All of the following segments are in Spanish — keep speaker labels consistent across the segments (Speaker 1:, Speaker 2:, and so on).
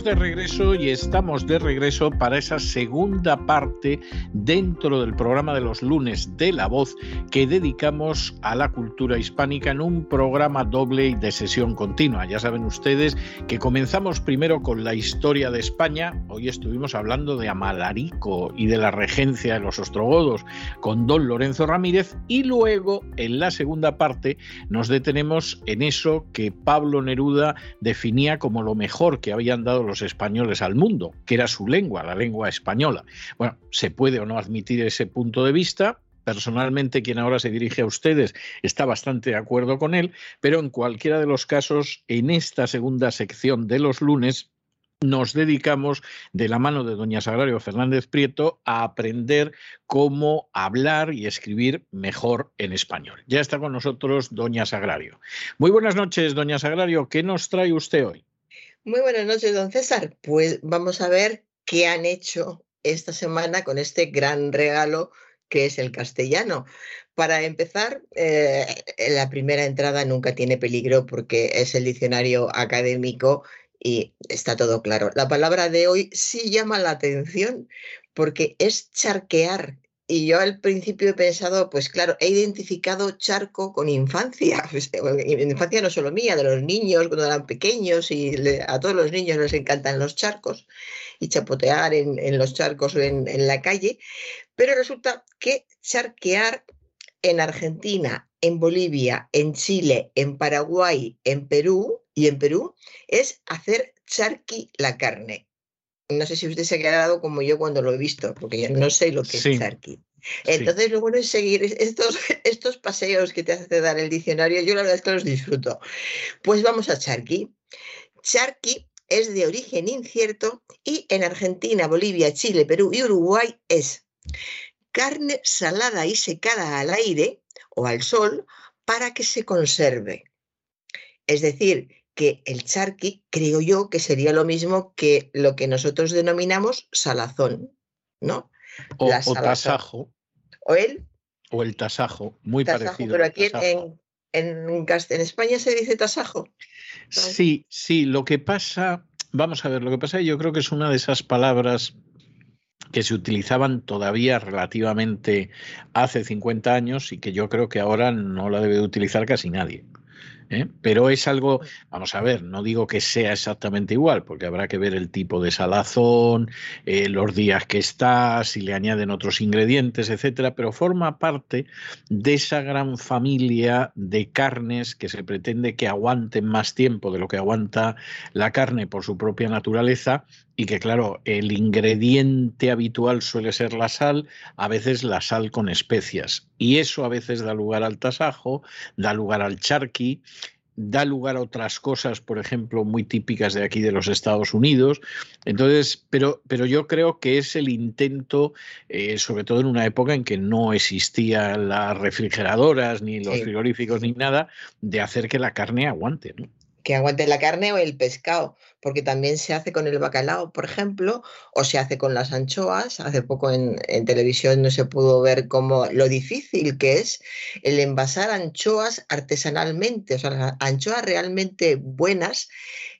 Speaker 1: Estamos de regreso y estamos de regreso para esa segunda parte dentro del programa de los lunes de La Voz que dedicamos a la cultura hispánica en un programa doble y de sesión continua. Ya saben ustedes que comenzamos primero con la historia de España. Hoy estuvimos hablando de Amalarico y de la regencia de los ostrogodos con don Lorenzo Ramírez y luego en la segunda parte nos detenemos en eso que Pablo Neruda definía como lo mejor que habían dado los españoles al mundo, que era su lengua, la lengua española. Bueno, se puede o no admitir ese punto de vista, personalmente quien ahora se dirige a ustedes está bastante de acuerdo con él, pero en cualquiera de los casos, en esta segunda sección de los lunes, nos dedicamos de la mano de doña Sagrario Fernández Prieto a aprender cómo hablar y escribir mejor en español. Ya está con nosotros doña Sagrario. Muy buenas noches, doña Sagrario. ¿Qué nos trae usted hoy?
Speaker 2: Muy buenas noches, don César. Pues vamos a ver qué han hecho esta semana con este gran regalo que es el castellano. Para empezar, eh, la primera entrada nunca tiene peligro porque es el diccionario académico y está todo claro. La palabra de hoy sí llama la atención porque es charquear y yo al principio he pensado, pues claro, he identificado charco con infancia. Infancia no solo mía, de los niños cuando eran pequeños y a todos los niños les encantan los charcos y chapotear en, los charcos o en, en la calle. Pero resulta que charquear en Argentina, en Bolivia, en Chile, en Paraguay, en Perú y en Perú es hacer charqui la carne. No sé si usted se ha quedado como yo cuando lo he visto, porque yo no sé lo que es charqui. Entonces, lo bueno es seguir estos, estos paseos que te hace dar el diccionario. Yo la verdad es que los disfruto. Pues vamos a charqui. Charqui es de origen incierto y en Argentina, Bolivia, Chile, Perú y Uruguay es carne salada y secada al aire o al sol para que se conserve. Es decir, que el charqui creo yo que sería lo mismo que lo que nosotros denominamos salazón, ¿no?
Speaker 1: O, tasajo.
Speaker 2: O el.
Speaker 1: O el tasajo, muy parecido.
Speaker 2: Pero aquí en, en, España se dice tasajo.
Speaker 1: Sí, sí, lo que pasa, vamos a ver, lo que pasa yo creo que es una de esas palabras que se utilizaban todavía relativamente hace 50 años y que yo creo que ahora no la debe utilizar casi nadie. ¿Eh? Pero es algo, vamos a ver, no digo que sea exactamente igual, porque habrá que ver el tipo de salazón, eh, los días que está, si le añaden otros ingredientes, etcétera, pero forma parte de esa gran familia de carnes que se pretende que aguanten más tiempo de lo que aguanta la carne por su propia naturaleza y que claro, el ingrediente habitual suele ser la sal, a veces la sal con especias, y eso a veces da lugar al tasajo, da lugar al charqui, da lugar a otras cosas, por ejemplo, muy típicas de aquí de los Estados Unidos. Entonces, pero, pero yo creo que es el intento, eh, sobre todo en una época en que no existían las refrigeradoras, ni los frigoríficos, ni nada, de hacer que la carne aguante. ¿no?
Speaker 2: Que aguante la carne o el pescado, porque también se hace con el bacalao, por ejemplo, o se hace con las anchoas. Hace poco en, televisión no se pudo ver cómo lo difícil que es el envasar anchoas artesanalmente, o sea, anchoas realmente buenas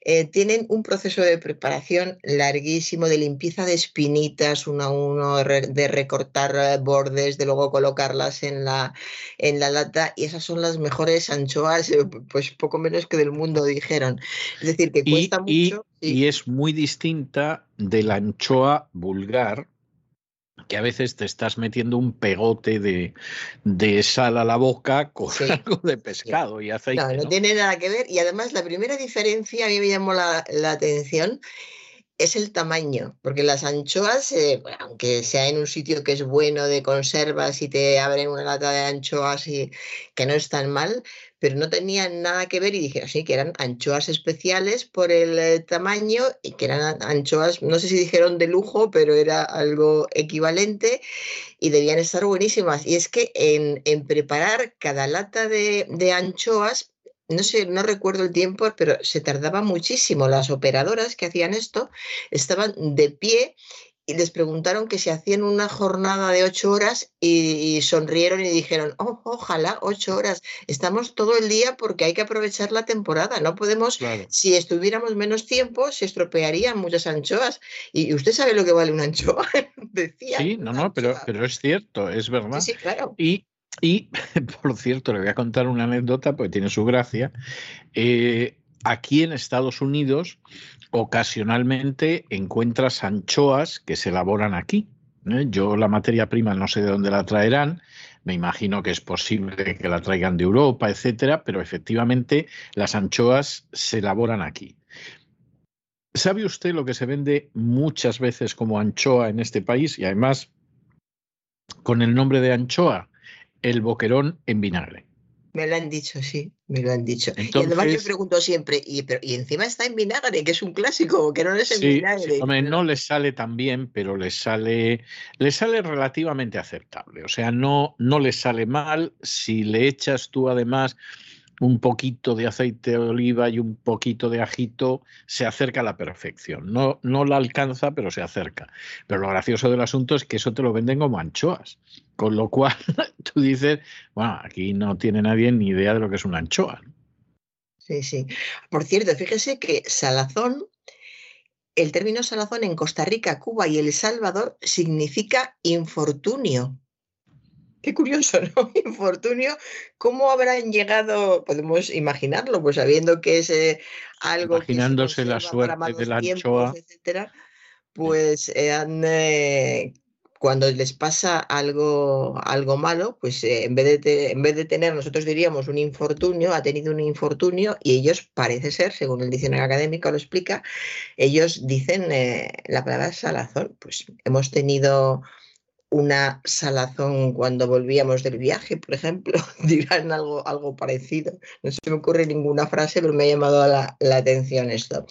Speaker 2: eh, tienen un proceso de preparación larguísimo de limpieza de espinitas uno a uno, de recortar eh, bordes, de luego colocarlas en la, en la lata y esas son las mejores anchoas, eh, pues poco menos que del mundo dijeron. Es decir, que cuesta mucho.
Speaker 1: y es muy distinta de la anchoa vulgar, que a veces te estás metiendo un pegote de, sal a la boca con algo de pescado y aceite.
Speaker 2: No, no, tiene nada que ver. Y además la primera diferencia a mí me llamó la, la atención es el tamaño, porque las anchoas, eh, aunque sea en un sitio que es bueno de conservas y te abren una lata de anchoas y que no es tan mal, pero no tenían nada que ver y dije así que eran anchoas especiales por el eh, tamaño y que eran anchoas, no sé si dijeron de lujo, pero era algo equivalente y debían estar buenísimas. Y es que en, preparar cada lata de, de anchoas no sé, no recuerdo el tiempo, pero se tardaba muchísimo. Las operadoras que hacían esto estaban de pie y les preguntaron que se hacían una jornada de ocho horas y, sonrieron y dijeron, oh, ojalá ocho horas. Estamos todo el día porque hay que aprovechar la temporada. No podemos, si estuviéramos menos tiempo, se estropearían muchas anchoas. Y usted sabe lo que vale una anchoa, decía.
Speaker 1: Sí, no, no, pero, pero es cierto, es verdad.
Speaker 2: Sí, claro.
Speaker 1: Y y, por cierto, le voy a contar una anécdota porque tiene su gracia. Eh, aquí en Estados Unidos, ocasionalmente encuentras anchoas que se elaboran aquí. ¿eh? Yo la materia prima no sé de dónde la traerán, me imagino que es posible que la traigan de Europa, etcétera, pero efectivamente las anchoas se elaboran aquí. ¿Sabe usted lo que se vende muchas veces como anchoa en este país y además con el nombre de anchoa? el boquerón en vinagre.
Speaker 2: Me lo han dicho, sí, me lo han dicho. y además yo pregunto siempre, y, encima está en vinagre, que es un clásico, boquerón es en vinagre.
Speaker 1: Hombre, no les sale tan bien, pero les sale, les sale relativamente aceptable. O sea, no, no les sale mal. Si le echas tú además un poquito de aceite de oliva y un poquito de ajito, se acerca a la perfección. No, no la alcanza, pero se acerca. Pero lo gracioso del asunto es que eso te lo venden como anchoas. Con lo cual tú dices, bueno, aquí no tiene nadie ni idea de lo que es una anchoa.
Speaker 2: Sí, sí. Por cierto, fíjese que salazón, el término salazón en Costa Rica, Cuba y El Salvador significa infortunio. Qué curioso, ¿no? Infortunio. ¿Cómo habrán llegado? Podemos imaginarlo, pues sabiendo que es eh, algo.
Speaker 1: Imaginándose la suerte de la anchoa.
Speaker 2: Etcétera, pues eh, han eh, cuando les pasa algo, algo malo, pues en, vez de en vez de tener, nosotros diríamos un infortunio, ha tenido un infortunio y ellos parece ser, según el diccionario académico lo explica, ellos dicen la palabra salazón. Pues hemos tenido una salazón cuando volvíamos del viaje, por ejemplo, dirán algo, algo parecido. No se me ocurre ninguna frase, pero me ha llamado la, la, atención esto.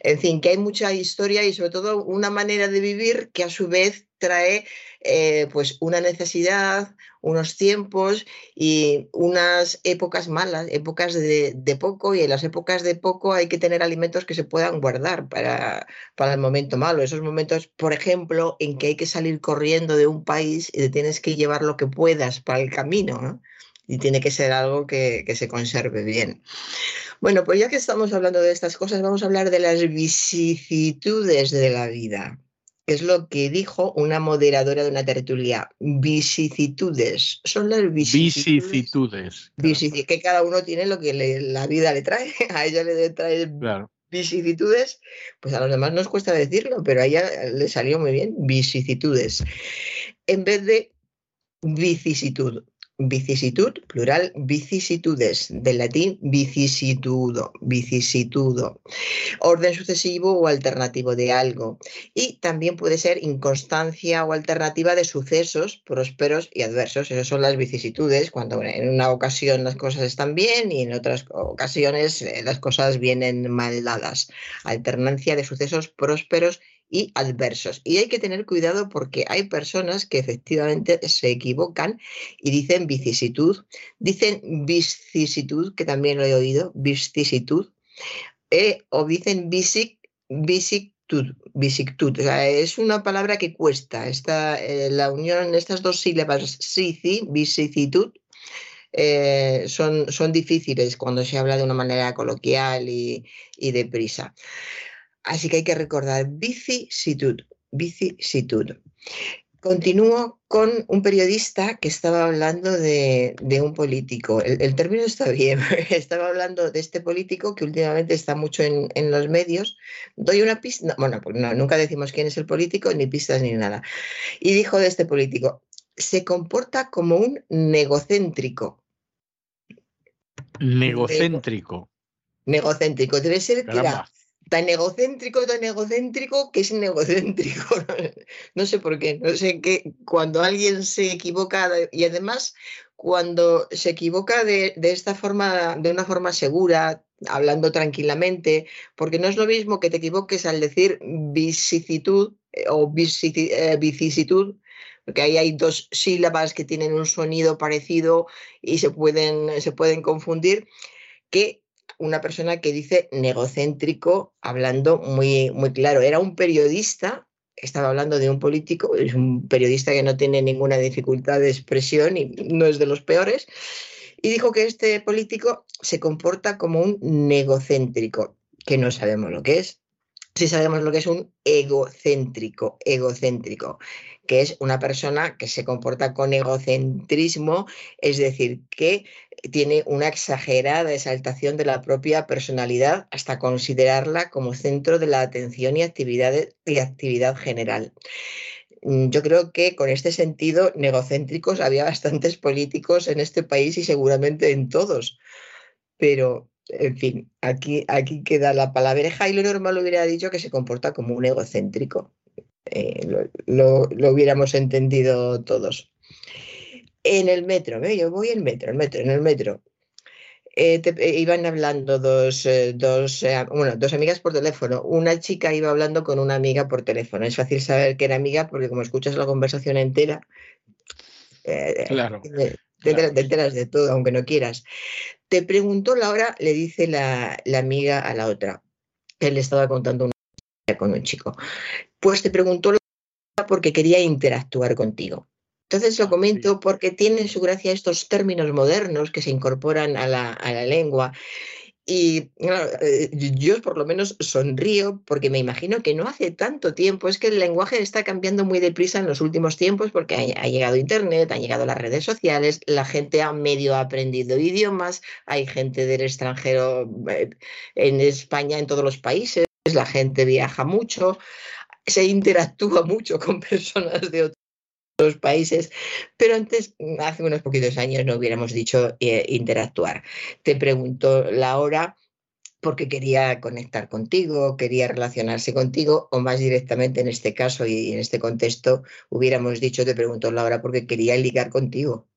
Speaker 2: En fin, que hay mucha historia y sobre todo una manera de vivir que a su vez trae eh, pues una necesidad, unos tiempos y unas épocas malas, épocas de, poco, y en las épocas de poco hay que tener alimentos que se puedan guardar para, para el momento malo. Esos momentos, por ejemplo, en que hay que salir corriendo de un país y te tienes que llevar lo que puedas para el camino, y tiene que ser algo que, se conserve bien. Bueno, pues ya que estamos hablando de estas cosas, vamos a hablar de las vicisitudes de la vida es lo que dijo una moderadora de una tertulia. Vicisitudes. Son las vicisitudes.
Speaker 1: Vicisitudes.
Speaker 2: Que cada uno tiene lo que la vida le trae. A ella le trae vicisitudes. Pues a los demás nos cuesta decirlo, pero a ella le salió muy bien. Vicisitudes. En vez de vicisitud vicisitud, plural, vicisitudes, del latín vicisitudo, vicisitudo, orden sucesivo o alternativo de algo. Y también puede ser inconstancia o alternativa de sucesos prósperos y adversos. Esas son las vicisitudes, cuando en una ocasión las cosas están bien y en otras ocasiones eh, las cosas vienen mal dadas. Alternancia de sucesos prósperos y adversos. Y hay que tener cuidado porque hay personas que efectivamente se equivocan y dicen vicisitud, dicen vicisitud, que también lo he oído, vicisitud, eh, o dicen visic. O sea, es una palabra que cuesta. Esta, eh, la unión, estas dos sílabas, sici, vicisitud, eh, son, son difíciles cuando se habla de una manera coloquial y, y deprisa. Así que hay que recordar vicisitud, vicisitud. Continúo con un periodista que estaba hablando de, un político. El, término está bien. estaba hablando de este político que últimamente está mucho en, los medios. Doy una pista. bueno, pues nunca decimos quién es el político, ni pistas ni nada. Y dijo de este político: se comporta como un negocéntrico.
Speaker 1: Negocéntrico.
Speaker 2: Negocéntrico. Debe ser que era tan egocéntrico, tan egocéntrico, que es negocéntrico. No sé por qué, no sé qué, cuando alguien se equivoca y además cuando se equivoca de, esta forma, de una forma segura, hablando tranquilamente, porque no es lo mismo que te equivoques al decir vicisitud eh, o eh, vicisitud, porque ahí hay dos sílabas que tienen un sonido parecido y se pueden, se pueden confundir, que una persona que dice negocéntrico, hablando muy, muy claro. Era un periodista, estaba hablando de un político, es un periodista que no tiene ninguna dificultad de expresión y no es de los peores, y dijo que este político se comporta como un negocéntrico, que no sabemos lo que es. Sí sabemos lo que es un egocéntrico, egocéntrico, que es una persona que se comporta con egocentrismo, es decir, que tiene una exagerada exaltación de la propia personalidad hasta considerarla como centro de la atención y actividad, y actividad general. Mm, yo creo que con este sentido negocéntricos había bastantes políticos en este país y seguramente en todos. Pero, en fin, aquí, aquí queda la palabreja y lo normal hubiera dicho que se comporta como un egocéntrico. Eh, lo hubiéramos entendido todos en el metro, yo voy en metro, el metro, en el metro. Eh, eh, iban hablando dos, eh, dos, bueno, dos amigas por teléfono. Una chica iba hablando con una amiga por teléfono. Es fácil saber que era amiga porque como escuchas la conversación entera,
Speaker 1: claro,
Speaker 2: te, enteras de todo, aunque no quieras. Te preguntó Laura, le dice la, la amiga a la otra. Él le estaba contando una con un chico. Pues te preguntó porque quería interactuar contigo. Entonces lo ah, comento porque tienen su gracia estos términos modernos que se incorporan a la, a la lengua. Y eh, yo por lo menos sonrío porque me imagino que no hace tanto tiempo, es que el lenguaje está cambiando muy deprisa en los últimos tiempos porque ha, llegado Internet, han llegado las redes sociales, la gente ha medio aprendido idiomas, hay gente del extranjero eh, en España, en todos los países, la gente viaja mucho, se interactúa mucho con personas de otros los países, pero antes, hace unos poquitos años, no hubiéramos dicho eh, interactuar. Te pregunto la hora porque quería conectar contigo, quería relacionarse contigo, o más directamente en este caso y en este contexto hubiéramos dicho, te pregunto la hora porque quería ligar contigo,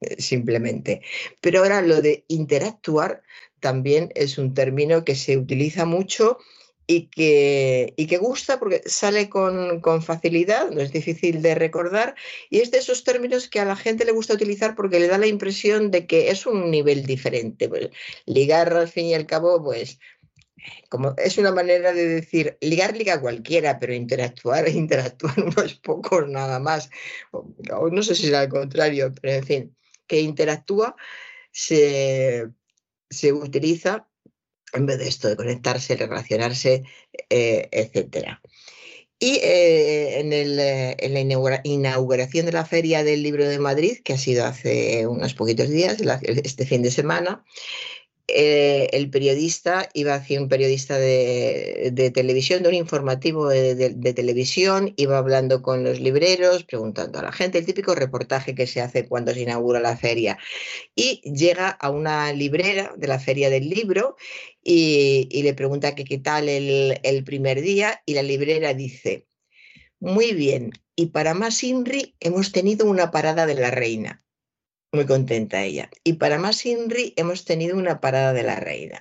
Speaker 2: eh, simplemente. Pero ahora lo de interactuar también es un término que se utiliza mucho y que, y que gusta porque sale con, con, facilidad, no es difícil de recordar, y es de esos términos que a la gente le gusta utilizar porque le da la impresión de que es un nivel diferente. Pues, ligar al fin y al cabo, pues como es una manera de decir, ligar liga cualquiera, pero interactuar, interactuar unos pocos nada más. O, no sé si es al contrario, pero en fin, que interactúa se, se utiliza en vez de esto de conectarse, relacionarse, eh, etc. Y eh, en, eh, en, la inauguración de la Feria del Libro de Madrid, que ha sido hace unos poquitos días, este fin de semana, eh, el periodista iba hacia un periodista de, televisión, de un informativo de, televisión, iba hablando con los libreros, preguntando a la gente, el típico reportaje que se hace cuando se inaugura la feria. Y llega a una librera de la feria del libro y, le pregunta qué tal el, el primer día y la librera dice, muy bien, y para más INRI hemos tenido una parada de la reina. Muy contenta ella. Y para más INRI hemos tenido una parada de la reina.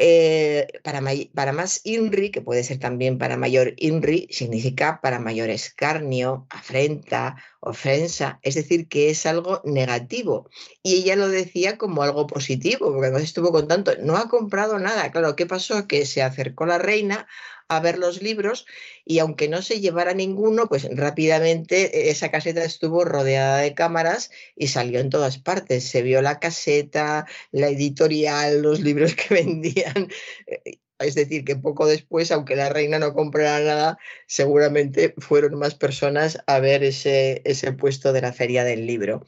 Speaker 2: Eh, para, para, más INRI, que puede ser también para mayor INRI, significa para mayor escarnio, afrenta, ofensa, es decir, que es algo negativo. Y ella lo decía como algo positivo, porque además estuvo contando, no ha comprado nada. Claro, ¿qué pasó? Que se acercó la reina a ver los libros y aunque no se llevara ninguno, pues rápidamente esa caseta estuvo rodeada de cámaras y salió en todas partes. Se vio la caseta, la editorial, los libros que vendían. Eh, es decir, que poco después, aunque la reina no comprara nada, seguramente fueron más personas a ver ese, ese puesto de la feria del libro.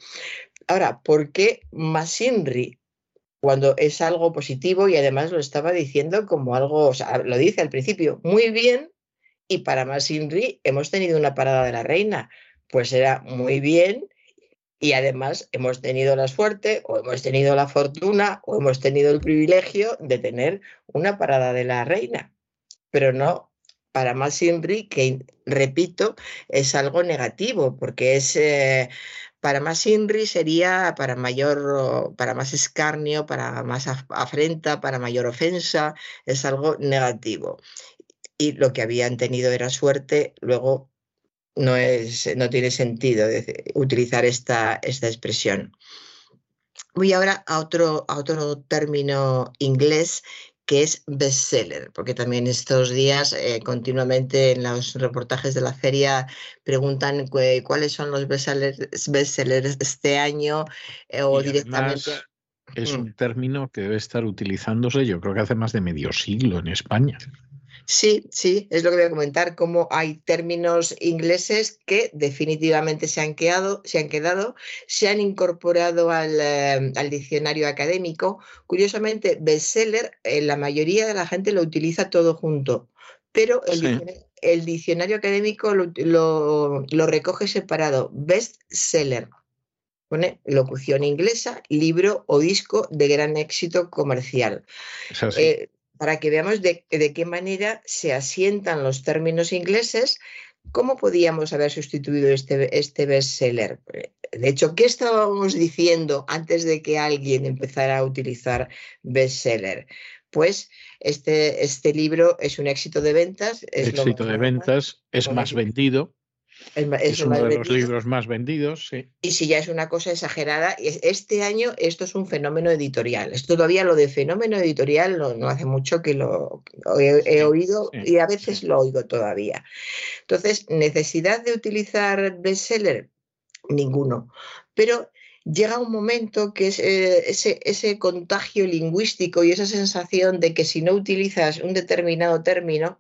Speaker 2: Ahora, ¿por qué Masinri? Cuando es algo positivo y además lo estaba diciendo como algo, o sea, lo dice al principio, muy bien, y para más hemos tenido una parada de la reina, pues era muy bien y además hemos tenido la suerte o hemos tenido la fortuna o hemos tenido el privilegio de tener una parada de la reina, pero no para más que repito, es algo negativo, porque es eh, para más INRI sería para mayor, para más escarnio, para más afrenta, para mayor ofensa, es algo negativo. Y lo que habían tenido era suerte, luego no, es, no tiene sentido utilizar esta, esta expresión. Voy ahora a otro, a otro término inglés que es bestseller, porque también estos días eh, continuamente en los reportajes de la feria preguntan cuáles son los bestsellers, bestsellers este año eh, o directamente.
Speaker 1: Es mm. un término que debe estar utilizándose, yo creo que hace más de medio siglo en España.
Speaker 2: Sí, sí, es lo que voy a comentar, cómo hay términos ingleses que definitivamente se han quedado, se han, quedado, se han incorporado al, eh, diccionario académico. Curiosamente, bestseller, eh, la mayoría de la gente lo utiliza todo junto, pero el, diccionario, académico lo, recoge separado, bestseller. Pone locución inglesa, libro o disco de gran éxito comercial para que veamos de, qué manera se asientan los términos ingleses, ¿cómo podíamos haber sustituido este, este bestseller? De hecho, ¿qué estábamos diciendo antes de que alguien empezara a utilizar bestseller? Pues este, este libro es un éxito de ventas.
Speaker 1: Es éxito de ventas, es más vendido. Es, uno de los libros más vendidos, sí.
Speaker 2: Y si ya es una cosa exagerada, este año esto es un fenómeno editorial. Esto todavía lo de fenómeno editorial no, hace mucho que lo he, oído y a veces lo oigo todavía. Entonces, necesidad de utilizar bestseller, ninguno. Pero llega un momento que es eh, ese, ese contagio lingüístico y esa sensación de que si no utilizas un determinado término,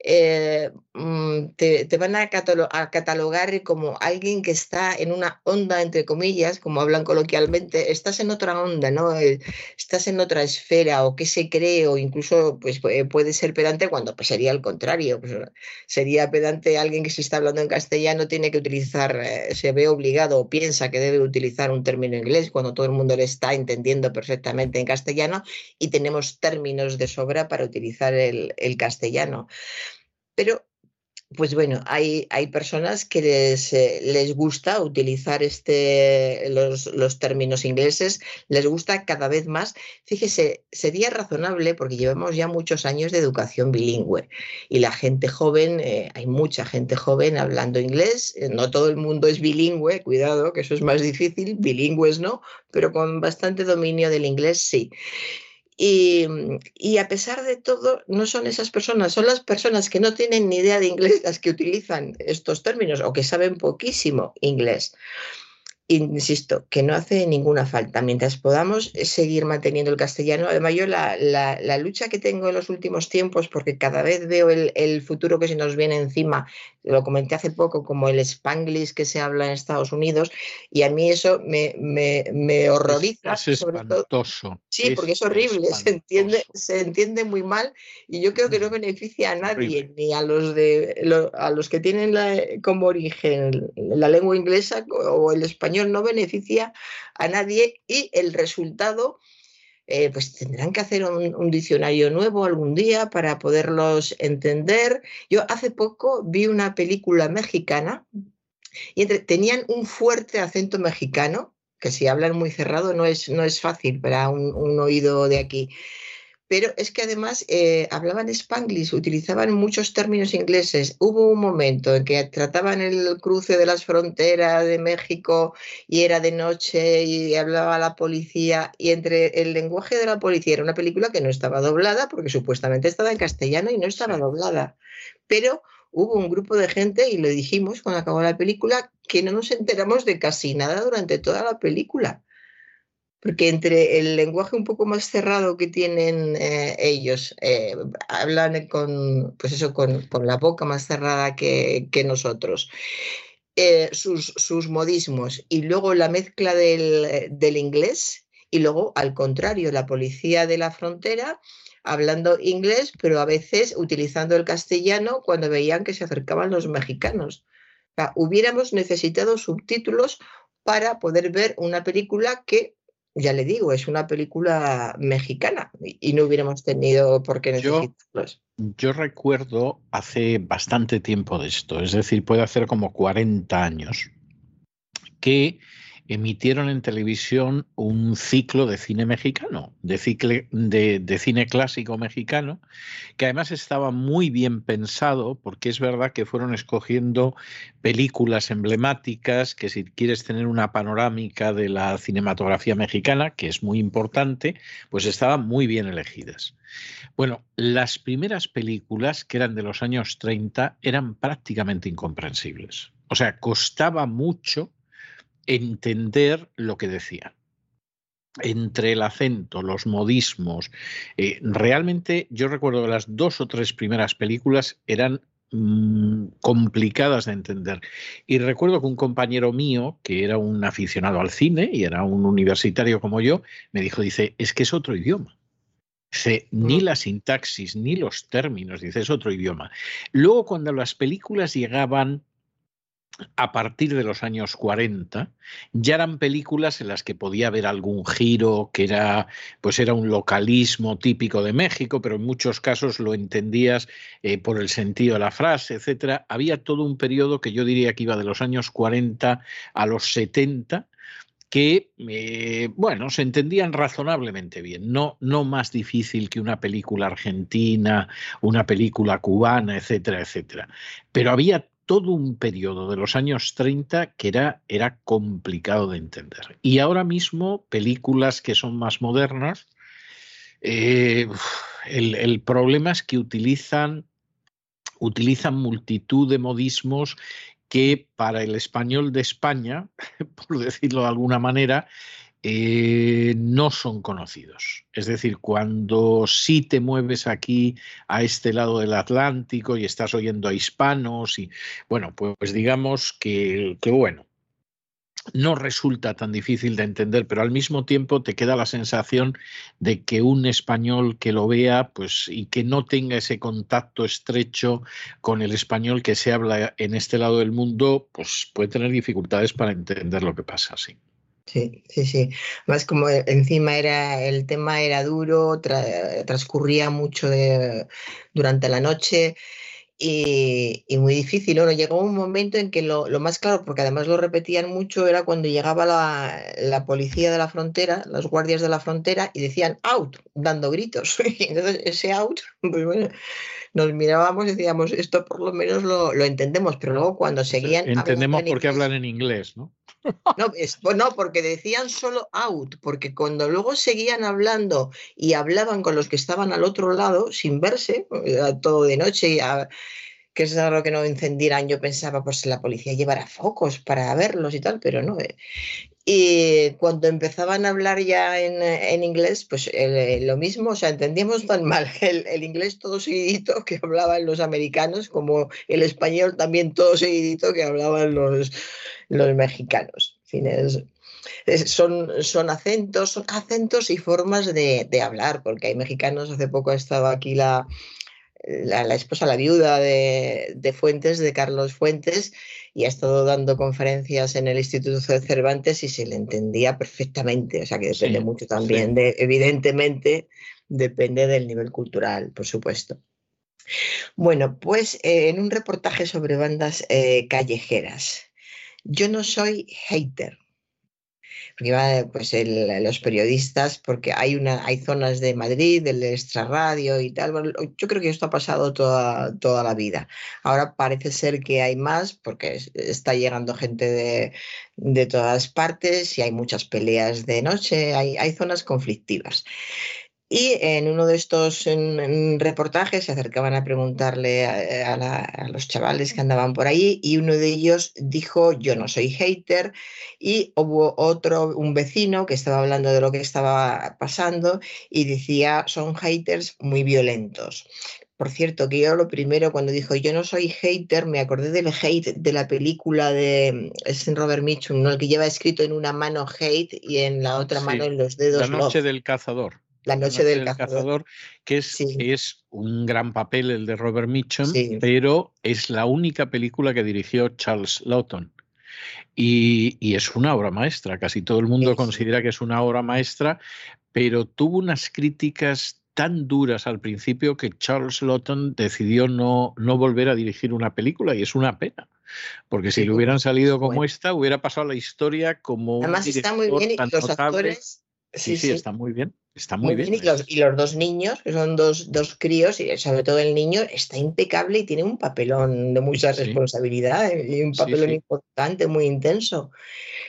Speaker 2: eh, mm, te, van a, catalogar como alguien que está en una onda, entre comillas, como hablan coloquialmente, estás en otra onda, ¿no? Estás en otra esfera o qué se cree o incluso pues, puede ser pedante cuando pues, sería el contrario. Pues, sería pedante alguien que si está hablando en castellano tiene que utilizar, eh, se ve obligado o piensa que debe utilizar un término inglés cuando todo el mundo le está entendiendo perfectamente en castellano y tenemos términos de sobra para utilizar el castellano. Pero pues bueno, hay, hay personas que les, eh, les gusta utilizar este, los, los, términos ingleses, les gusta cada vez más. Fíjese, sería razonable porque llevamos ya muchos años de educación bilingüe y la gente joven, eh, hay mucha gente joven hablando inglés, eh, no todo el mundo es bilingüe, cuidado, que eso es más difícil, bilingües no, pero con bastante dominio del inglés sí. Mm, y, a pesar de todo, no son esas personas, son las personas que no tienen ni idea de inglés las que utilizan estos términos o que saben poquísimo inglés insisto, que no hace ninguna falta. Mientras podamos seguir manteniendo el castellano, además yo la, la, lucha que tengo en los últimos tiempos, porque cada vez veo el, futuro que se nos viene encima, lo comenté hace poco, como el spanglish que se habla en Estados Unidos, y a mí eso me, me, me horroriza.
Speaker 1: Es, espantoso.
Speaker 2: Sí, porque es horrible, se entiende, se entiende muy mal y yo creo que no mm. beneficia a nadie, ni a los, de, a los que tienen como origen la lengua inglesa o el español no beneficia a nadie y el resultado, eh, pues tendrán que hacer un, diccionario nuevo algún día para poderlos entender. Yo hace poco vi una película mexicana y tenían un fuerte acento mexicano, que si hablan muy cerrado no es, no es fácil para un oído de aquí pero es que además eh, hablaban spanglish, utilizaban muchos términos ingleses. Hubo un momento en que trataban el cruce de las fronteras de México y era de noche y hablaba la policía y entre el lenguaje de la policía era una película que no estaba doblada porque supuestamente estaba en castellano y no estaba doblada. Pero hubo un grupo de gente, y lo dijimos cuando acabó la película, que no nos enteramos de casi nada durante toda la película porque entre el lenguaje un poco más cerrado que tienen eh, ellos, eh, hablan con, pues eso, con, la boca más cerrada que, nosotros, eh, sus, modismos y luego la mezcla del, del, inglés y luego al contrario, la policía de la frontera hablando inglés, pero a veces utilizando el castellano cuando veían que se acercaban los mexicanos. hubiéramos necesitado subtítulos para poder ver una película que ya le digo, es una película mexicana y no hubiéramos tenido por qué necesitarlos.
Speaker 1: Yo, recuerdo hace bastante tiempo de esto, es decir, puede hacer como 40 años, que emitieron en televisión un ciclo de cine mexicano, de, de, cine clásico mexicano, que además estaba muy bien pensado, porque es verdad que fueron escogiendo películas emblemáticas, que si quieres tener una panorámica de la cinematografía mexicana, que es muy importante, pues estaban muy bien elegidas. Bueno, las primeras películas, que eran de los años 30, eran prácticamente incomprensibles. O sea, costaba mucho entender lo que decían entre el acento, los modismos. Eh, realmente yo recuerdo que las dos o tres primeras películas eran mm, complicadas de entender. Y recuerdo que un compañero mío, que era un aficionado al cine y era un universitario como yo, me dijo, dice, es que es otro idioma. Dice, ni mm. la sintaxis, ni los términos, dice, es otro idioma. Luego, cuando las películas llegaban a partir de los años 40 ya eran películas en las que podía haber algún giro que era pues era un localismo típico de México, pero en muchos casos lo entendías eh, por el sentido de la frase, etcétera. Había todo un periodo que yo diría que iba de los años 40 a los 70 que, eh, bueno, se entendían razonablemente bien, no, no más difícil que una película argentina, una película cubana, etcétera, etcétera. Pero había todo un periodo de los años 30 que era, era complicado de entender. Y ahora mismo, películas que son más modernas, eh, el, problema es que utilizan, utilizan multitud de modismos que para el español de España, por decirlo de alguna manera, eh, no son conocidos. Es decir, cuando sí te mueves aquí a este lado del Atlántico y estás oyendo a hispanos y bueno, pues digamos que, bueno, no resulta tan difícil de entender, pero al mismo tiempo te queda la sensación de que un español que lo vea, pues, y que no tenga ese contacto estrecho con el español que se habla en este lado del mundo, pues puede tener dificultades para entender lo que pasa, sí.
Speaker 2: Sí, sí, sí. Más como encima era el tema era duro, transcurría mucho durante la noche y, muy difícil. ¿no? Llegó un momento en que lo, más claro, porque además lo repetían mucho, era cuando llegaba la, policía de la frontera, los guardias de la frontera, y decían out, dando gritos. entonces ese out, pues bueno, nos mirábamos y decíamos, esto por lo menos lo, entendemos, pero luego cuando seguían...
Speaker 1: Entendemos por qué hablan en inglés, ¿no?
Speaker 2: No, pues no, porque decían solo out, porque cuando luego seguían hablando y hablaban con los que estaban al otro lado, sin verse, todo de noche, y que es algo que no encendieran, yo pensaba, pues la policía llevará focos para verlos y tal, pero no. Eh. Y cuando empezaban a hablar ya en, inglés, pues lo mismo, o sea, entendíamos tan mal el, inglés todo seguidito que hablaban los americanos, como el español también todo seguidito que hablaban los, los mexicanos. son, son acentos, son acentos y formas de, de hablar, porque hay mexicanos, hace poco estaba aquí la, la, esposa, la viuda de, Fuentes, de Carlos Fuentes, y ha estado dando conferencias en el Instituto de Cervantes y se le entendía perfectamente. O sea que depende mucho también de, evidentemente, depende del nivel cultural, por supuesto. Bueno, pues eh, en un reportaje sobre bandas eh, callejeras. Yo no soy hater, porque pues los periodistas, porque hay una, hay zonas de Madrid, del extrarradio y tal. yo creo que esto ha pasado toda, toda la vida. Ahora parece ser que hay más, porque está llegando gente de, de todas partes y hay muchas peleas de noche, hay, hay zonas conflictivas. Y en uno de estos reportajes se acercaban a preguntarle a, los chavales que andaban por ahí y uno de ellos dijo, yo no soy hater. Y hubo otro, un vecino que estaba hablando de lo que estaba pasando y decía, son haters muy violentos. Por cierto, que yo lo primero cuando dijo yo no soy hater, me acordé del hate de la película de es Robert Mitchum, ¿no? el que lleva escrito en una mano hate y en la otra mano en los dedos.
Speaker 1: La noche del cazador.
Speaker 2: La noche, del, cazador.
Speaker 1: que es, es, un gran papel el de Robert Mitchum, pero es la única película que dirigió Charles Lawton. Y, es una obra maestra, casi todo el mundo considera que es una obra maestra, pero tuvo unas críticas tan duras al principio que Charles Lawton decidió no, no volver a dirigir una película y es una pena. Porque si le hubieran salido como esta, hubiera pasado la historia como.
Speaker 2: Además, está muy bien y los actores.
Speaker 1: Sí, sí, está muy bien. Está muy, bien.
Speaker 2: Y, los, dos niños, que son dos, críos, y sobre todo el niño, está impecable y tiene un papelón de mucha responsabilidad eh, y un papelón importante, muy intenso.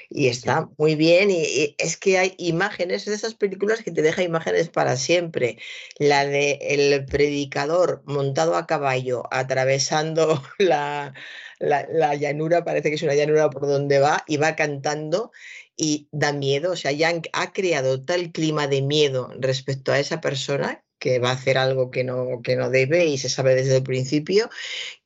Speaker 2: Y está muy bien. Y, es que hay imágenes de esas películas que te deja imágenes para siempre. La de el predicador montado a caballo atravesando la, la llanura, parece que es una llanura por donde va, y va cantando y da miedo, o sea, ya ha creado tal clima de miedo respecto a esa persona que va a hacer algo que no, que no debe y se sabe desde el principio,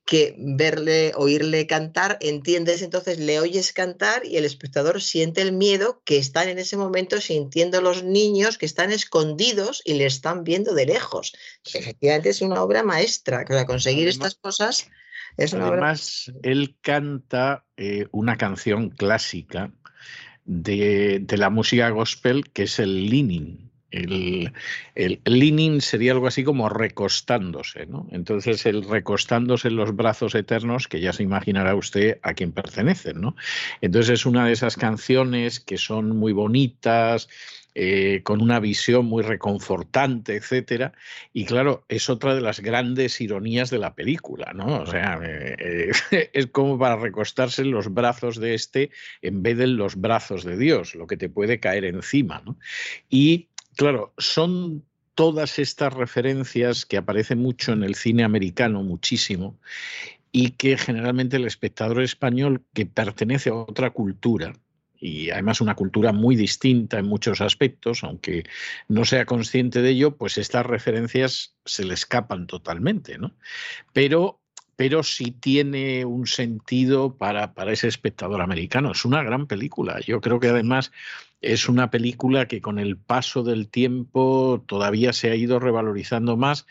Speaker 2: que verle, oírle cantar, entiendes entonces, le oyes cantar y el espectador siente el miedo que están en ese momento sintiendo los niños que están escondidos y le están viendo de lejos. Efectivamente es una obra maestra, que conseguir estas cosas es una
Speaker 1: Además, él canta eh, una canción clásica de, la música gospel, que es el leaning. El, el, leaning sería algo así como recostándose, ¿no? Entonces, el recostándose en los brazos eternos, que ya se imaginará usted a quién pertenecen, ¿no? Entonces, es una de esas canciones que son muy bonitas, eh, con una visión muy reconfortante, etcétera. Y claro, es otra de las grandes ironías de la película, ¿no? O sea, eh, eh, es como para recostarse en los brazos de este en vez de en los brazos de Dios, lo que te puede caer encima, ¿no? Y claro, son todas estas referencias que aparecen mucho en el cine americano, muchísimo, y que generalmente el espectador español que pertenece a otra cultura, y además una cultura muy distinta en muchos aspectos, aunque no sea consciente de ello, pues estas referencias se le escapan totalmente, ¿no? Pero pero sí tiene un sentido para, para, ese espectador americano. Es una gran película. Yo creo que además es una película que con el paso del tiempo todavía se ha ido revalorizando más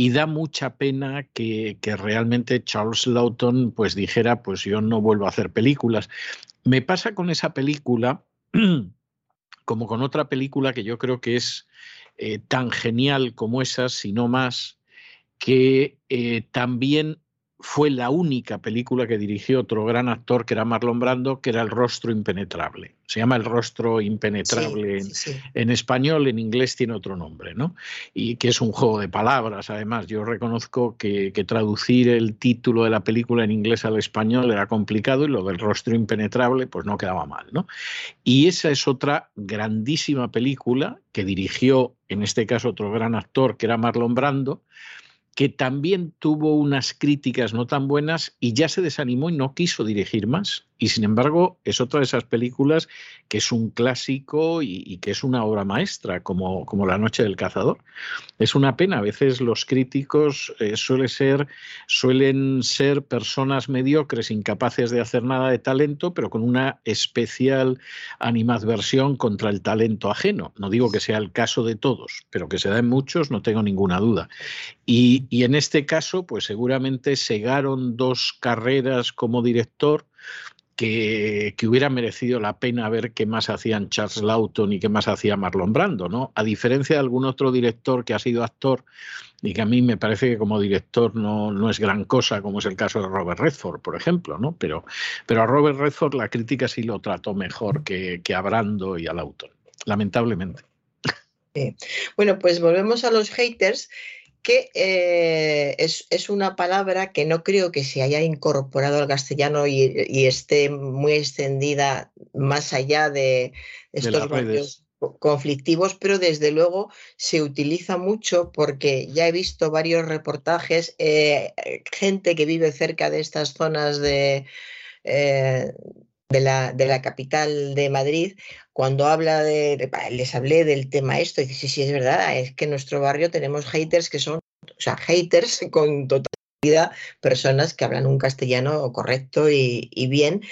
Speaker 1: y da mucha pena que, realmente Charles Lawton pues dijera, pues yo no vuelvo a hacer películas. Me pasa con esa película como con otra película que yo creo que es eh, tan genial como esa, si no más, que eh, también fue la única película que dirigió otro gran actor que era Marlon Brando, que era El rostro impenetrable. Se llama El rostro impenetrable en, español, en inglés tiene otro nombre, ¿no? Y que es un juego de palabras, además. Yo reconozco que, que, traducir el título de la película en inglés al español era complicado y lo del rostro impenetrable pues no quedaba mal, ¿no? Y esa es otra grandísima película que dirigió, en este caso, otro gran actor que era Marlon Brando, que también tuvo unas críticas no tan buenas y ya se desanimó y no quiso dirigir más. Y sin embargo, es otra de esas películas que es un clásico y, que es una obra maestra, como, como, La Noche del Cazador. Es una pena, a veces los críticos eh, suele ser, suelen ser personas mediocres, incapaces de hacer nada de talento, pero con una especial animadversión contra el talento ajeno. No digo que sea el caso de todos, pero que se da en muchos, no tengo ninguna duda. Y, y en este caso, pues seguramente segaron dos carreras como director que, hubiera merecido la pena ver qué más hacían Charles Lawton y qué más hacía Marlon Brando, ¿no? A diferencia de algún otro director que ha sido actor y que a mí me parece que como director no, no es gran cosa, como es el caso de Robert Redford, por ejemplo, ¿no? Pero, pero a Robert Redford la crítica sí lo trató mejor que, que a Brando y a Lawton, lamentablemente.
Speaker 2: Bueno, pues volvemos a los haters que eh, es, una palabra que no creo que se haya incorporado al castellano y, esté muy extendida más allá de estos barrios conflictivos, pero desde luego se utiliza mucho porque ya he visto varios reportajes, eh, gente que vive cerca de estas zonas de... Eh, de la, de la, capital de Madrid, cuando habla de, les hablé del tema esto, dice, sí, sí, es verdad, es que en nuestro barrio tenemos haters que son, o sea, haters con totalidad, personas que hablan un castellano correcto y, y bien.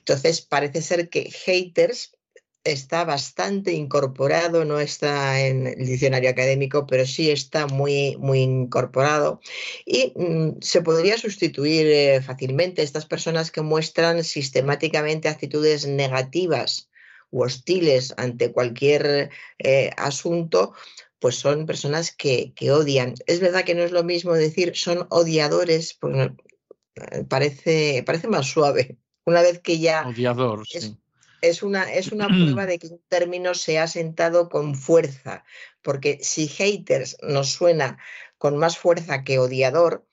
Speaker 2: Entonces, parece ser que haters está bastante incorporado, no está en el diccionario académico, pero sí está muy, muy incorporado y mm, se podría sustituir eh, fácilmente estas personas que muestran sistemáticamente actitudes negativas u hostiles ante cualquier eh, asunto, pues son personas que, odian. Es verdad que no es lo mismo decir son odiadores, porque parece, parece más suave. Una vez que ya...
Speaker 1: Odiador, sí
Speaker 2: es una, es una prueba de que un término se ha sentado con fuerza, porque si haters nos suena con más fuerza que odiador,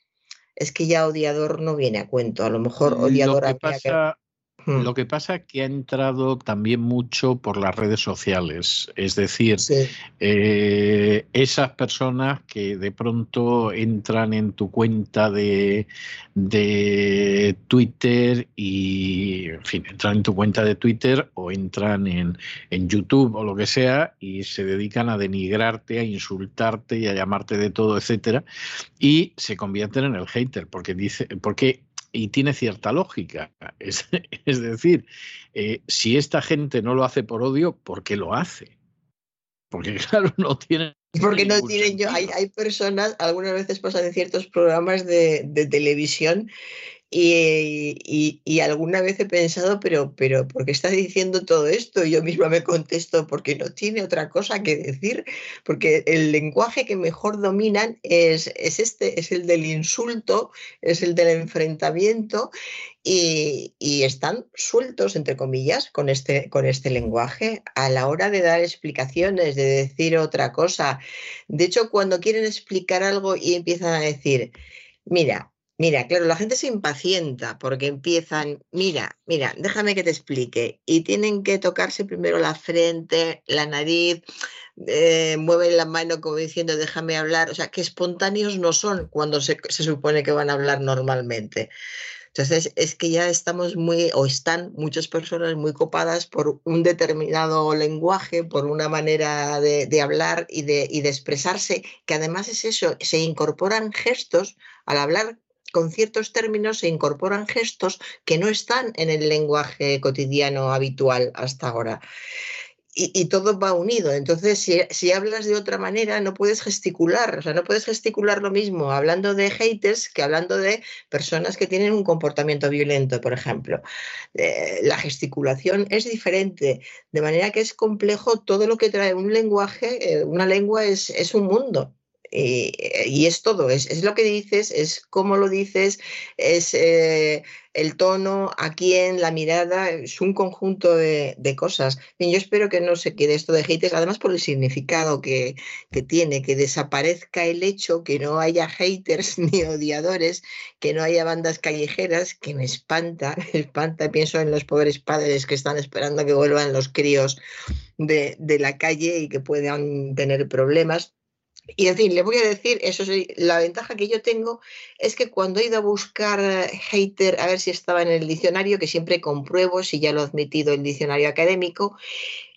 Speaker 2: es que ya odiador no viene a cuento. A lo mejor odiador
Speaker 1: lo que lo que pasa es que ha entrado también mucho por las redes sociales, es decir, eh, esas personas que de pronto entran en tu cuenta de, de, Twitter y, en fin, entran en tu cuenta de Twitter o entran en, en YouTube o lo que sea y se dedican a denigrarte, a insultarte y a llamarte de todo, etcétera, y se convierten en el hater porque dice, porque y tiene cierta lógica. Es, decir, eh, si esta gente no lo hace por odio, ¿por qué lo hace? Porque claro, no tiene...
Speaker 2: Porque no tienen yo, hay, hay, personas, algunas veces pasan en ciertos programas de, de televisión y, alguna vez he pensado, pero, pero, ¿por qué está diciendo todo esto? Y yo misma me contesto, porque no tiene otra cosa que decir, porque el lenguaje que mejor dominan es, es este, es el del insulto, es el del enfrentamiento, y, están sueltos, entre comillas, con este, con este lenguaje a la hora de dar explicaciones, de decir otra cosa. De hecho, cuando quieren explicar algo y empiezan a decir, mira, Mira, claro, la gente se impacienta porque empiezan, mira, mira, déjame que te explique. Y tienen que tocarse primero la frente, la nariz, eh, mueven la mano como diciendo, déjame hablar. O sea, que espontáneos no son cuando se, se supone que van a hablar normalmente. Entonces, es que ya estamos muy, o están muchas personas muy copadas por un determinado lenguaje, por una manera de, hablar y de, y de expresarse, que además es eso, se incorporan gestos al hablar con ciertos términos se incorporan gestos que no están en el lenguaje cotidiano habitual hasta ahora y, todo va unido. Entonces, si, hablas de otra manera, no puedes gesticular, o sea, no puedes gesticular lo mismo hablando de haters que hablando de personas que tienen un comportamiento violento, por ejemplo. Eh, la gesticulación es diferente, de manera que es complejo todo lo que trae un lenguaje, eh, una lengua es, es un mundo. Eh, y es todo, es, lo que dices, es cómo lo dices, es eh, el tono, a quién, la mirada, es un conjunto de, cosas. yo espero que no se quede esto de haters, además por el significado que, tiene, que desaparezca el hecho, que no haya haters ni odiadores, que no haya bandas callejeras, que me espanta, me espanta, pienso en los pobres padres que están esperando que vuelvan los críos de la calle y que puedan tener problemas y en fin, le voy a decir, eso sí, la ventaja que yo tengo es que cuando he ido a buscar eh, hater, a ver si estaba en el diccionario, que siempre compruebo si ya lo ha admitido el diccionario académico,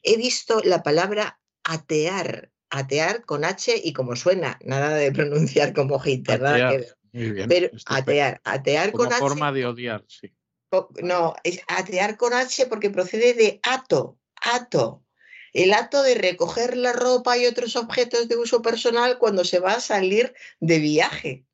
Speaker 2: he visto la palabra atear, atear con H y como suena, nada de pronunciar como hater, nada que ver. Pero atear, atear con H.
Speaker 1: forma de odiar, sí.
Speaker 2: No, es atear con H porque procede de ato, ato el acto de recoger la ropa y otros objetos de uso personal cuando se va a salir de viaje.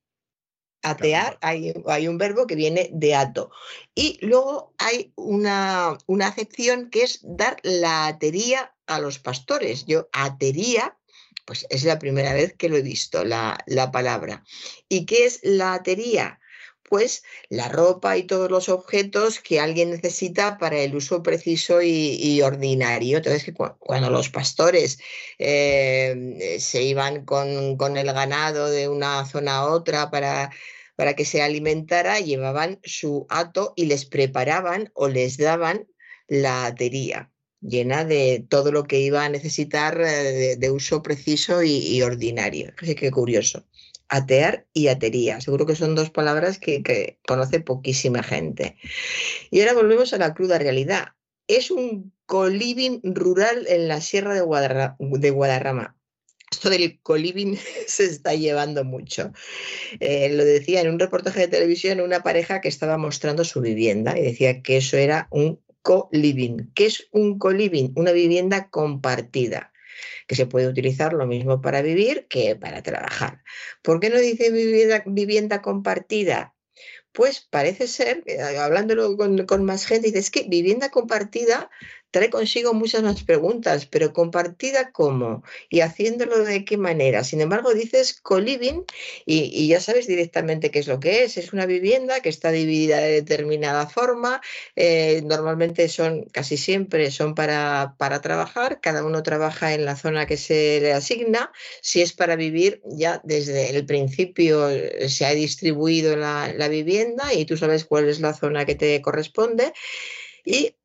Speaker 2: Atear, hay, hay un verbo que viene de ato. Y luego hay una, una acepción que es dar la atería a los pastores. Yo atería, pues es la primera vez que lo he visto, la, la palabra. ¿Y qué es la atería? Pues la ropa y todos los objetos que alguien necesita para el uso preciso y, ordinario. Entonces, cuando los pastores eh, se iban con, el ganado de una zona a otra para, para que se alimentara, llevaban su hato y les preparaban o les daban la atería llena de todo lo que iba a necesitar eh, de, uso preciso y, y ordinario. Así que curioso atear y atería. Seguro que son dos palabras que, conoce poquísima gente. Y ahora volvemos a la cruda realidad. Es un coliving rural en la sierra de, Guadarrama. Esto del coliving se está llevando mucho. Eh, lo decía en un reportaje de televisión una pareja que estaba mostrando su vivienda y decía que eso era un co-living. ¿Qué es un co-living? Una vivienda compartida que se puede utilizar lo mismo para vivir que para trabajar. ¿Por qué no dice vivienda, vivienda compartida? Pues parece ser, eh, hablándolo con, con más gente, dice, es que vivienda compartida trae consigo muchas más preguntas, pero compartida cómo y haciéndolo de qué manera. Sin embargo, dices co-living y, ya sabes directamente qué es lo que es. Es una vivienda que está dividida de determinada forma. Eh, normalmente son, casi siempre son para, para trabajar. Cada uno trabaja en la zona que se le asigna. Si es para vivir, ya desde el principio eh, se ha distribuido la, la vivienda y tú sabes cuál es la zona que te corresponde. Y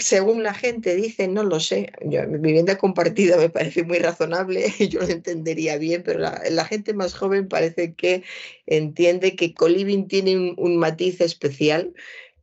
Speaker 2: según la gente dice, no lo sé, yo, vivienda compartida me parece muy razonable, yo lo entendería bien, pero la, gente más joven parece que entiende que coliving tiene un matiz especial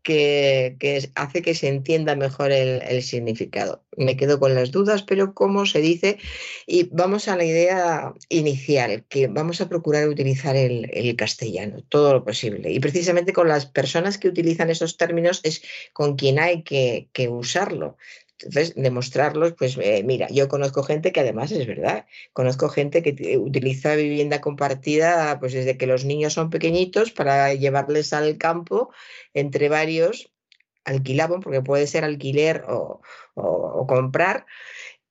Speaker 2: que, hace que se entienda mejor el, significado. Me quedo con las dudas, pero ¿cómo se dice? Y vamos a la idea inicial, que vamos a procurar utilizar el, castellano, todo lo posible. Y precisamente con las personas que utilizan esos términos es con quien hay que, que usarlo. Entonces, demostrarlos, pues eh, mira, yo conozco gente que además es verdad, conozco gente que utiliza vivienda compartida pues desde que los niños son pequeñitos para llevarles al campo entre varios, alquilaban, porque puede ser alquiler o, o comprar,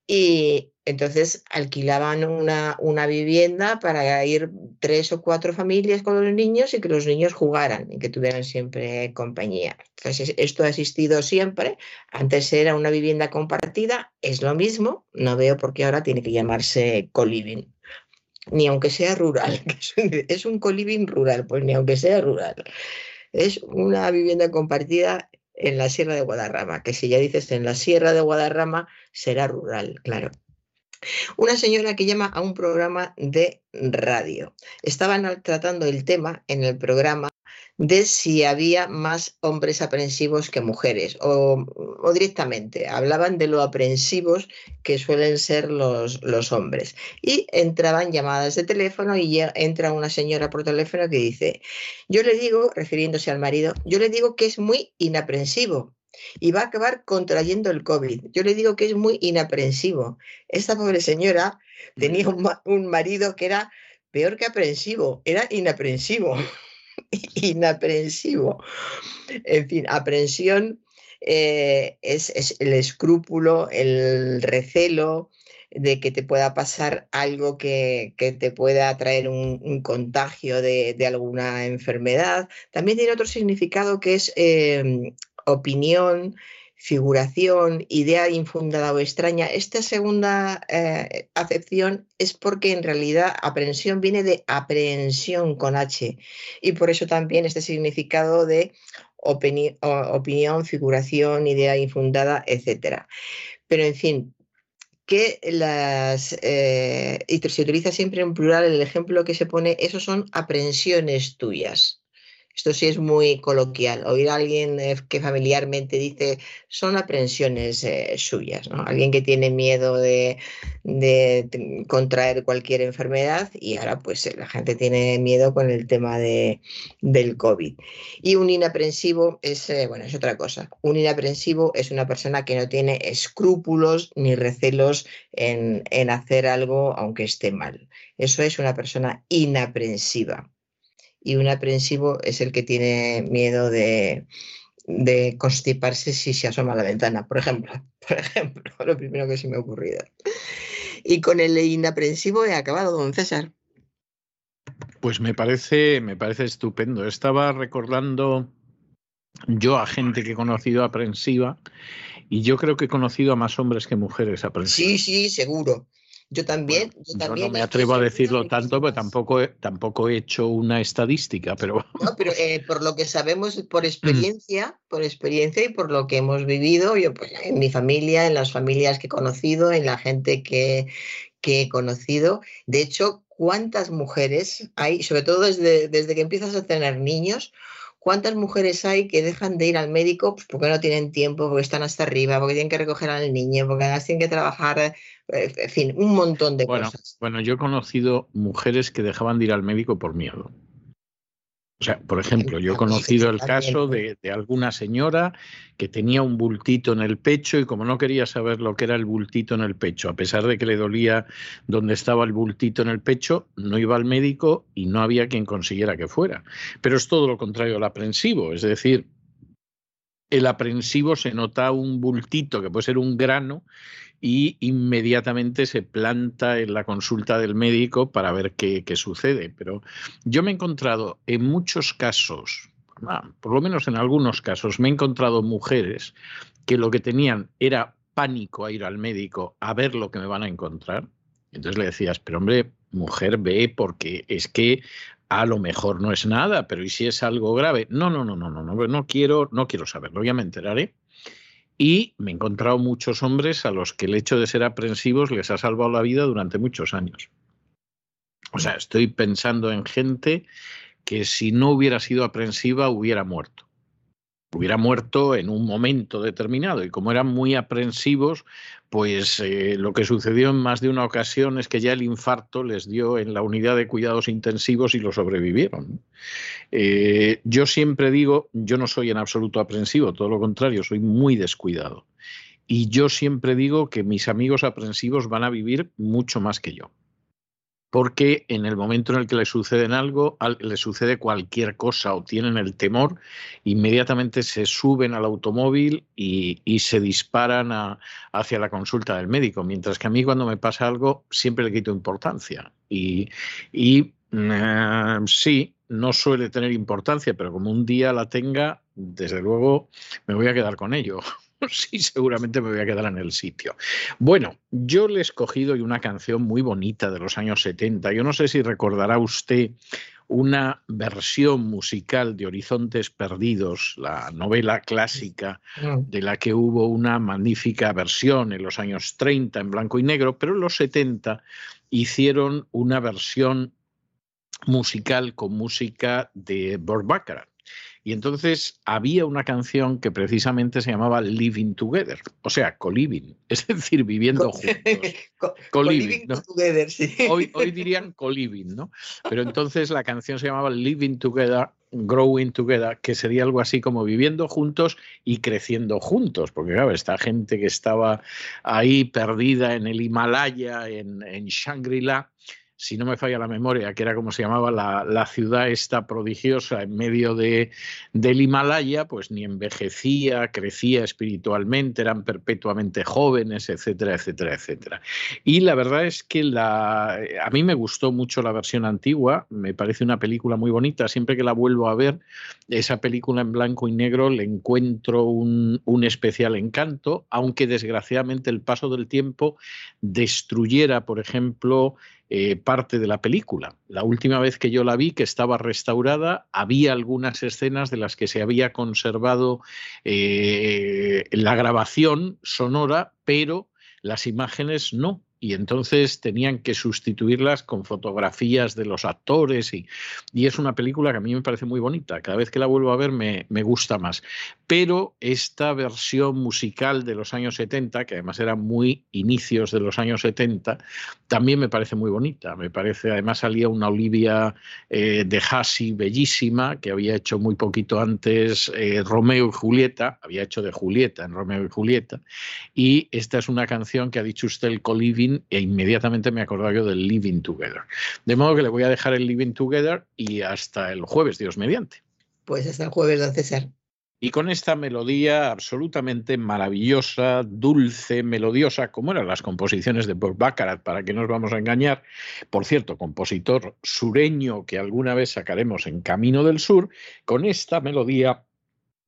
Speaker 2: y entonces alquilaban una, vivienda para ir tres o cuatro familias con los niños y que los niños jugaran y que tuvieran siempre compañía. Entonces esto ha existido siempre. Antes era una vivienda compartida, es lo mismo. No veo por qué ahora tiene que llamarse co-living. Ni aunque sea rural. Es un co-living rural, pues ni aunque sea rural. Es una vivienda compartida en la Sierra de Guadarrama, que si ya dices en la Sierra de Guadarrama será rural, claro. Una señora que llama a un programa de radio. Estaban tratando el tema en el programa de si había más hombres aprensivos que mujeres o, directamente hablaban de lo aprensivos que suelen ser los, los, hombres y entraban llamadas de teléfono y entra una señora por teléfono que dice yo le digo refiriéndose al marido yo le digo que es muy inaprensivo y va a acabar contrayendo el COVID. Yo le digo que es muy inaprensivo. Esta pobre señora tenía un, marido que era peor que aprensivo, era inaprensivo. inaprensivo. En fin, aprensión eh, es, el escrúpulo, el recelo de que te pueda pasar algo que, te pueda traer un, contagio de, alguna enfermedad. También tiene otro significado que es em, opinión, figuración, idea infundada o extraña. Esta segunda eh, acepción es porque en realidad aprehensión viene de aprehensión con H y por eso también este significado de opinión, figuración, idea infundada, etc. Pero en fin, que las, eh, se utiliza siempre en plural, el ejemplo que se pone, esos son aprehensiones tuyas. Esto sí es muy coloquial. Oír a alguien eh, que familiarmente dice son aprensiones eh, suyas, ¿no? Alguien que tiene miedo de, contraer cualquier enfermedad y ahora pues eh, la gente tiene miedo con el tema de, del COVID. Y un inaprensivo es, bueno, es otra cosa. Un inaprensivo es una persona que no tiene escrúpulos ni recelos en, en hacer algo aunque esté mal. Eso es una persona inaprensiva y un aprensivo es el que tiene miedo de, constiparse si se asoma a la ventana, por ejemplo. Por ejemplo, lo primero que se me ha ocurrido. Y con el inaprensivo he acabado, don César.
Speaker 1: Pues me parece, me parece estupendo. Estaba recordando yo a gente que he conocido aprensiva y yo creo que he conocido a más hombres que mujeres aprensivas.
Speaker 2: Sí, sí, seguro. Yo también, yo también.
Speaker 1: no me atrevo a decirlo tanto, pero tampoco, tampoco he hecho una estadística, pero.
Speaker 2: No, pero eh, por lo que sabemos, por mm. experiencia, por experiencia y por lo que hemos vivido, yo pues, en mi familia, en las familias que he conocido, en la gente que, que he conocido. De hecho, ¿cuántas mujeres hay, sobre todo desde, desde que empiezas a tener niños, ¿Cuántas mujeres hay que dejan de ir al médico pues, porque no tienen tiempo, porque están hasta arriba, porque tienen que recoger al niño, porque además tienen que trabajar, en fin, un montón de cosas?
Speaker 1: Bueno, yo he conocido mujeres que dejaban de ir al médico por miedo. O sea, por ejemplo, yo he conocido el caso de, alguna señora que tenía un bultito en el pecho y como no quería saber lo que era el bultito en el pecho, a pesar de que le dolía donde estaba el bultito en el pecho, no iba al médico y no había quien consiguiera que fuera. Pero es todo lo contrario al aprensivo, es decir, el aprensivo se nota un bultito que puede ser un grano y inmediatamente se planta en la consulta del médico para ver qué, sucede. Pero yo me he encontrado en muchos casos, ah, por lo menos en algunos casos, me he encontrado mujeres que lo que tenían era pánico a ir al médico a ver lo que me van a encontrar. Entonces le decías, pero hombre, mujer, ve porque es que a lo mejor no es nada, pero ¿y si es algo grave? No, no, no, no, no, no, no quiero, no quiero saberlo, ya me enteraré. Y me he encontrado muchos hombres a los que el hecho de ser aprensivos les ha salvado la vida durante muchos años. O sea, estoy pensando en gente que si no hubiera sido aprensiva hubiera muerto hubiera muerto en un momento determinado. Y como eran muy aprensivos, pues eh, lo que sucedió en más de una ocasión es que ya el infarto les dio en la unidad de cuidados intensivos y lo sobrevivieron. Eh, yo siempre digo, yo no soy en absoluto aprensivo, todo lo contrario, soy muy descuidado. Y yo siempre digo que mis amigos aprensivos van a vivir mucho más que yo porque en el momento en el que le suceden algo, le sucede cualquier cosa o tienen el temor, inmediatamente se suben al automóvil y, se disparan hacia la consulta del médico, mientras que a mí cuando me pasa algo siempre le quito importancia. Y, mm, sí, no suele tener importancia, pero como un día la tenga, desde luego me voy a quedar con ello. sí, seguramente me voy a quedar en el sitio. Bueno, yo le he escogido una canción muy bonita de los años 70. Yo no sé si recordará usted una versión musical de Horizontes Perdidos, la novela clásica mm. de la que hubo una magnífica versión en los años 30 en blanco y negro, pero en los 70 hicieron una versión musical con música de Burt Bacharach. Y entonces había una canción que precisamente se llamaba Living Together, o sea, co-living, es decir, viviendo juntos.
Speaker 2: co-living, together, sí.
Speaker 1: Hoy, hoy dirían co-living, ¿no? Pero entonces la canción se llamaba Living Together, Growing Together, que sería algo así como viviendo juntos y creciendo juntos, porque claro, esta gente que estaba ahí perdida en el Himalaya, en, en Shangri-La, si no me falla la memoria, que era como se llamaba la, ciudad esta prodigiosa en medio de, del Himalaya, pues ni envejecía, crecía espiritualmente, eran perpetuamente jóvenes, etcétera, etcétera, etcétera. Y la verdad es que la, a mí me gustó mucho la versión antigua, me parece una película muy bonita, siempre que la vuelvo a ver, esa película en blanco y negro le encuentro un, un especial encanto, aunque desgraciadamente el paso del tiempo destruyera, por ejemplo, eh, parte de la película. La última vez que yo la vi, que estaba restaurada, había algunas escenas de las que se había conservado eh, la grabación sonora, pero las imágenes no y entonces tenían que sustituirlas con fotografías de los actores y, y, es una película que a mí me parece muy bonita. Cada vez que la vuelvo a ver me, me, gusta más. Pero esta versión musical de los años 70, que además era muy inicios de los años 70, también me parece muy bonita. Me parece, además salía una Olivia eh, de Hassi bellísima, que había hecho muy poquito antes eh, Romeo y Julieta, había hecho de Julieta en Romeo y Julieta, y esta es una canción que ha dicho usted el Coliving e inmediatamente me acordaba yo del Living Together. De modo que le voy a dejar el Living Together y hasta el jueves, Dios mediante.
Speaker 2: Pues hasta el jueves, don César.
Speaker 1: Y con esta melodía absolutamente maravillosa, dulce, melodiosa, como eran las composiciones de Bob Baccarat, para que nos vamos a engañar, por cierto, compositor sureño que alguna vez sacaremos en Camino del Sur, con esta melodía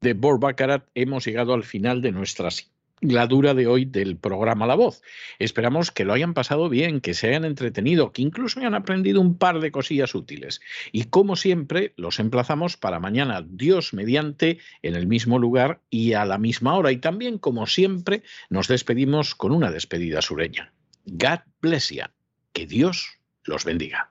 Speaker 1: de Bob Baccarat hemos llegado al final de nuestra la dura de hoy del programa La Voz. Esperamos que lo hayan pasado bien, que se hayan entretenido, que incluso hayan aprendido un par de cosillas útiles. Y como siempre, los emplazamos para mañana, Dios mediante, en el mismo lugar y a la misma hora. Y también, como siempre, nos despedimos con una despedida sureña. God bless you. Que Dios los bendiga.